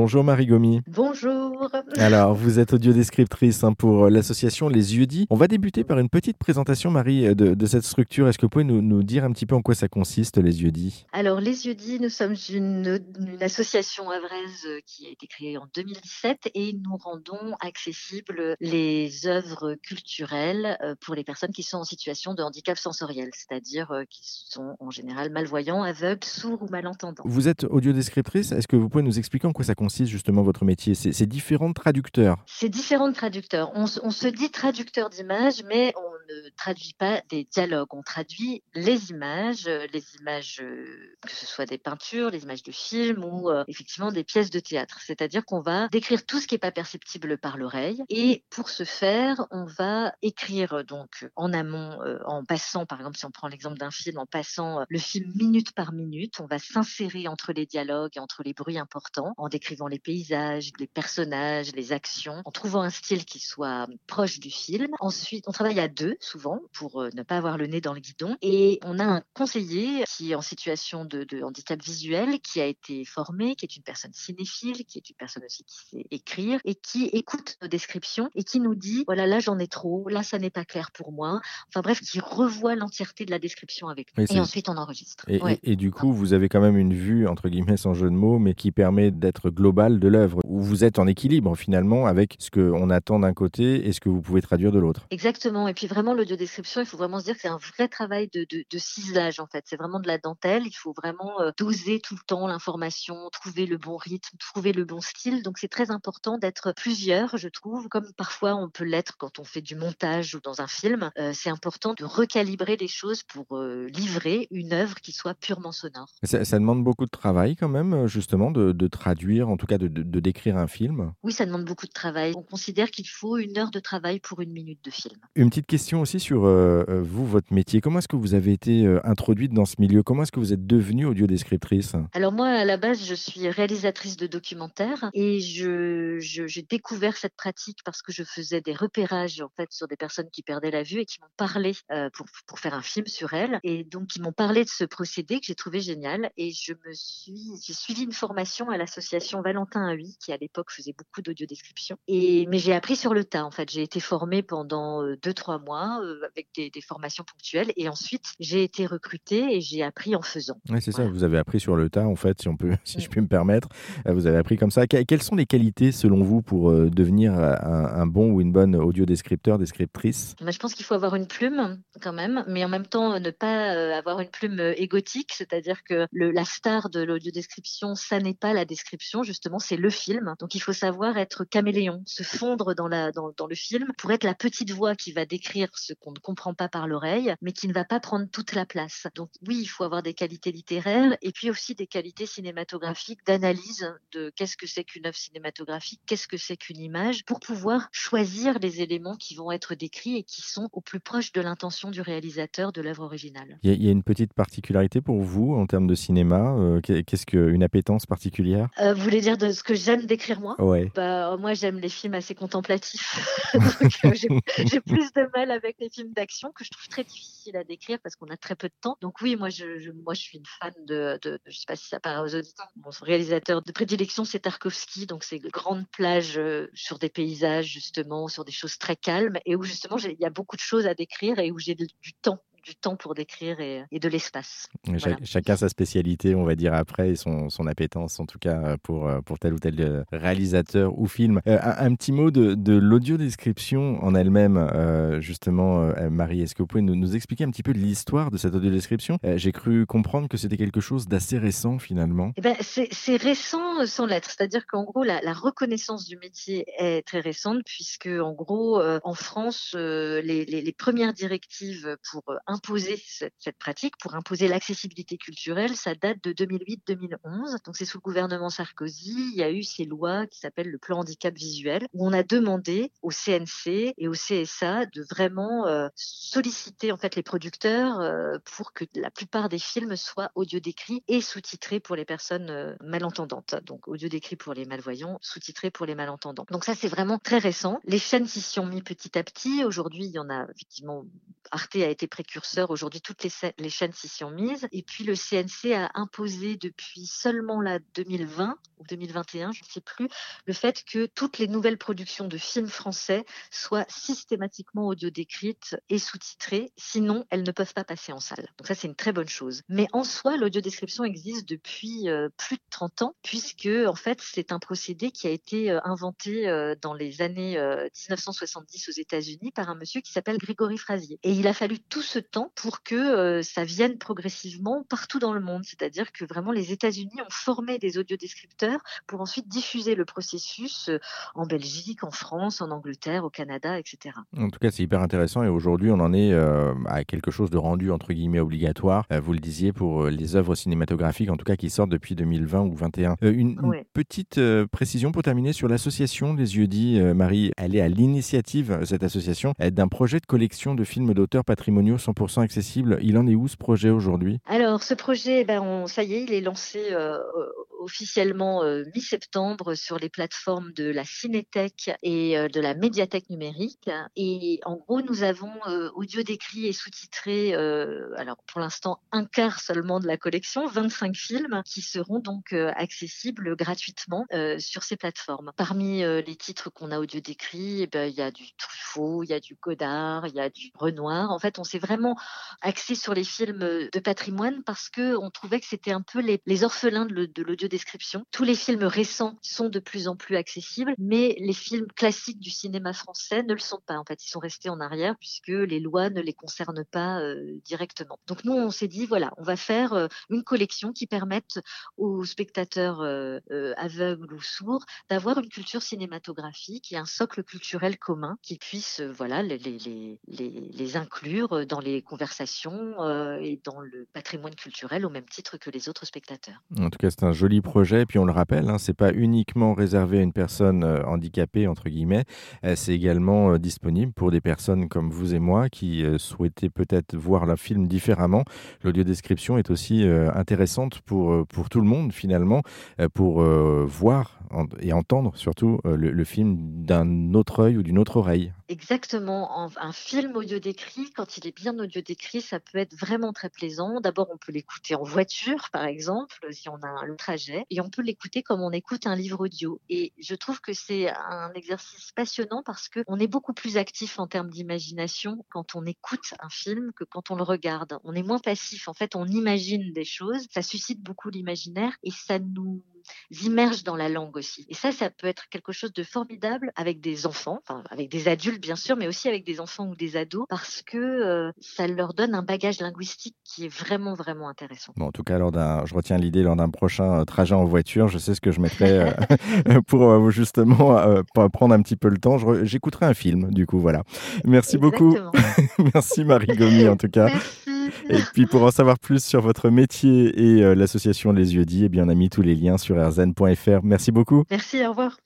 Bonjour Marie Gomi. Bonjour. Alors, vous êtes audiodescriptrice hein, pour euh, l'association Les Yeux On va débuter par une petite présentation, Marie, euh, de, cette structure. Est-ce que vous pouvez nous, dire un petit peu en quoi ça consiste, Les Yeux Alors, Les Yeux nous sommes une, association avraise euh, qui a été créée en 2017 et nous rendons accessibles les œuvres culturelles pour les personnes qui sont en situation de handicap sensoriel, c'est-à-dire qui sont en général malvoyants, aveugles, sourds ou malentendants. Vous êtes audiodescriptrice. Est-ce que vous pouvez nous expliquer en quoi ça consiste justement votre métier C'est différents traducteurs. C'est différents traducteurs. On, on, se dit traducteur d'images, mais on ne traduit pas des dialogues. On traduit les images, euh, les images, euh, que ce soit des peintures, les images de films ou euh, effectivement des pièces de théâtre. C'est-à-dire qu'on va décrire tout ce qui n'est pas perceptible par l'oreille. Et pour ce faire, on va écrire donc en amont, en passant, par exemple, si on prend l'exemple d'un film, en passant le film minute par minute, on va s'insérer entre les dialogues et entre les bruits importants, en décrivant les paysages, les personnages, les actions, en trouvant un style qui soit proche du film. Ensuite, on travaille à deux souvent pour euh, ne pas avoir le nez dans le guidon. Et on a un conseiller qui est en situation de, handicap visuel, qui a été formé, qui est une personne cinéphile, qui est une personne aussi qui sait écrire et qui écoute nos descriptions et qui nous dit voilà là j'en ai trop, là ça n'est pas clair pour moi. Enfin bref, qui revoit l'entièreté de la description avec nous. et ensuite on enregistre. Et, du coup, vous avez quand même une vue entre guillemets sans jeu de mots, mais qui permet d'être globale de l'œuvre où vous êtes en équilibre finalement avec ce qu'on attend d'un côté et ce que vous pouvez traduire de l'autre. Exactement. Et puis vraiment l'audio-description, il faut vraiment se dire que c'est un vrai travail de, de, ciselage en fait. C'est vraiment de la dentelle. Il faut vraiment euh, doser tout le temps l'information, trouver le bon rythme, trouver le bon style. Donc c'est très important d'être plusieurs, je trouve, comme parfois on peut l'être quand on fait du montage ou dans un film. Euh, c'est important de recalibrer les choses pour euh, livrer une œuvre qui soit purement sonore. Ça, demande beaucoup de travail quand même, justement, de, de traduire, en tout cas de, de décrire un film? Oui, ça demande beaucoup de travail. On considère qu'il faut une heure de travail pour une minute de film. Une petite question aussi sur euh, euh, vous, votre métier. Comment est-ce que vous avez été euh, introduite dans ce milieu? Comment est-ce que vous êtes devenue audiodescriptrice? Alors moi, à la base, je suis réalisatrice de documentaires et j'ai découvert cette pratique parce que je faisais des repérages en fait sur des personnes qui perdaient la vue et qui m'ont parlé pour, pour faire un film sur elles. Et donc qui m'ont parlé de ce procédé que j'ai trouvé génial et je me suis j'ai suivi une formation à l'association Valentin A8 qui à l'époque faisait beaucoup d'audiodescription. Et mais j'ai appris sur le tas en fait. J'ai été formée pendant deux trois mois avec des, formations ponctuelles. Et ensuite, j'ai été recrutée et j'ai appris en faisant. Oui, c'est ça. Vous avez appris sur le tas, en fait, si, on peut, si je mm. puis me permettre. Vous avez appris comme ça. quelles sont les qualités, selon vous, pour devenir un, bon ou une bonne audio-descripteur, descriptrice? Je pense qu'il faut avoir une plume, quand même, mais en même temps, ne pas avoir une plume égotique. C'est-à-dire que le, la star de l'audio-description, ça n'est pas la description, justement, c'est le film. Donc, il faut savoir être caméléon, se fondre dans, la, dans, dans le film pour être la petite voix qui va décrire ce qu'on ne comprend pas par l'oreille, mais qui ne va pas prendre toute la place. Donc oui, il faut avoir des qualités littéraires et puis aussi des qualités cinématographiques, d'analyse de qu'est-ce que c'est qu'une œuvre cinématographique, qu'est-ce que c'est qu'une image, pour pouvoir choisir les éléments qui vont être décrits et qui sont au plus proche de l'intention du réalisateur de l'œuvre originale. Il y, a une petite particularité pour vous en termes de cinéma. Euh, qu'est-ce qu'une appétence particulière? Euh, Vous voulez dire de ce que j'aime décrire moi? Ouais. bah, Moi, j'aime les films assez contemplatifs. Euh, j'ai plus de mal avec les films d'action que je trouve très difficile à décrire parce qu'on a très peu de temps. Donc oui, moi je, moi je suis une fan de, de, je sais pas si ça paraît aux auditeurs. Mon réalisateur de prédilection c'est Tarkovsky, donc c'est de grandes plages euh, sur des paysages justement, sur des choses très calmes et où justement il y a beaucoup de choses à décrire et où j'ai du temps du temps pour décrire et, de l'espace. Chacun sa spécialité, on va dire après, et son, son appétence en tout cas pour, pour tel ou tel euh, réalisateur ou film. Euh, un, petit mot de, de l'audio-description en elle-même, euh, justement, Marie, est-ce que vous pouvez nous, nous, expliquer un petit peu l'histoire de cette audio-description? J'ai cru comprendre que c'était quelque chose d'assez récent finalement. Eh ben, c'est récent sans l'être, c'est-à-dire qu'en gros, la, la, reconnaissance du métier est très récente, puisque en gros, en France, les, les, les, premières directives pour imposer cette, pratique, pour imposer l'accessibilité culturelle, ça date de 2008-2011. Donc c'est sous le gouvernement Sarkozy, il y a eu ces lois qui s'appellent le plan handicap visuel, où on a demandé au CNC et au CSA de vraiment euh, solliciter en fait les producteurs euh, pour que la plupart des films soient audio décrits et sous-titrés pour les personnes euh, malentendantes. Donc audio décrit pour les malvoyants, sous-titrés pour les malentendants. Donc ça c'est vraiment très récent. Les chaînes s'y sont mis petit à petit. Aujourd'hui, il y en a effectivement Arte a été précurseur Aujourd'hui, toutes les, chaînes s'y sont mises. Et puis le CNC a imposé depuis seulement la 2020 ou 2021, je ne sais plus, le fait que toutes les nouvelles productions de films français soient systématiquement audio décrites et sous-titrées. Sinon, elles ne peuvent pas passer en salle. Donc ça, c'est une très bonne chose. Mais en soi, l'audiodescription existe depuis euh, plus de 30 ans, puisque en fait, c'est un procédé qui a été euh, inventé euh, dans les années 1970 aux États-Unis par un monsieur qui s'appelle Grégory Frazier. Et il a fallu tout ce temps pour que ça vienne progressivement partout dans le monde. C'est-à-dire que vraiment les États-Unis ont formé des audiodescripteurs pour ensuite diffuser le processus en Belgique, en France, en Angleterre, au Canada, etc. En tout cas, c'est hyper intéressant et aujourd'hui, on en est à quelque chose de rendu entre guillemets obligatoire. vous le disiez pour les œuvres cinématographiques, en tout cas qui sortent depuis 2020 ou 2021. une, une, petite précision pour terminer sur l'association Les Yeux dits. Marie, elle est à l'initiative, cette association, d'un projet de collection de films d'auteurs patrimoniaux 100% accessibles. Il en est où ce projet aujourd'hui? Alors, ce projet, ben, on, ça y est, il est lancé euh, officiellement euh, mi-septembre sur les plateformes de la Cinétech et euh, de la médiathèque numérique. Et en gros, nous avons euh, audio décrit et sous-titré, alors pour l'instant, un quart seulement de la collection, 25 films qui seront donc accessibles gratuitement sur ces plateformes. Parmi les titres qu'on a audio décrit, eh ben, il y a du Truffaut, il y a du Godard, il y a du Renoir. En fait, on s'est vraiment axé sur les films de patrimoine parce que on trouvait que c'était un peu les, les orphelins de l'audio description. Tous les films récents sont de plus en plus accessibles, mais les films classiques du cinéma français ne le sont pas. En fait, ils sont restés en arrière puisque les lois ne les concernent pas euh, directement. Donc nous, on s'est dit voilà, on va faire euh, une collection qui permette aux spectateurs euh, aveugles ou sourds d'avoir une culture cinématographique et un socle culturel commun qui puisse voilà les, inclure dans les conversations et dans le patrimoine culturel au même titre que les autres spectateurs. En tout cas, c'est un joli projet. Et puis on le rappelle, hein, c'est pas uniquement réservé à une personne euh, handicapée entre guillemets. Euh, c'est également euh, disponible pour des personnes comme vous et moi qui souhaitaient peut-être voir le film différemment. L'audio-description est aussi intéressante pour pour tout le monde finalement, pour voir et entendre surtout le, le film d'un autre œil ou d'une autre oreille. Exactement. Un film audio décrit, quand il est bien audio décrit, ça peut être vraiment très plaisant. D'abord, on peut l'écouter en voiture, par exemple, si on a un trajet et on peut l'écouter comme on écoute un livre audio. Et je trouve que c'est un exercice passionnant parce que on est beaucoup plus actif en termes d'imagination quand on écoute un film que quand on le regarde. On est moins passif. En fait, on imagine des choses. Ça suscite beaucoup l'imaginaire et ça nous immerge dans la langue aussi. Et ça, ça peut être quelque chose de formidable avec des enfants, enfin avec des adultes bien sûr, mais aussi avec des enfants ou des ados, parce que euh, ça leur donne un bagage linguistique qui est vraiment vraiment intéressant. Bon, en tout cas, lors je retiens l'idée lors d'un prochain euh, trajet en voiture, je sais ce que je mettrai euh, pour justement prendre un petit peu le temps. j'écouterai un film, du coup, voilà. Merci beaucoup. Merci Marie Gomi en tout cas. Et puis pour en savoir plus sur votre métier et l'association Les Yeux Dits, eh bien on a mis tous les liens sur rzn.fr. Merci beaucoup. Merci, au revoir.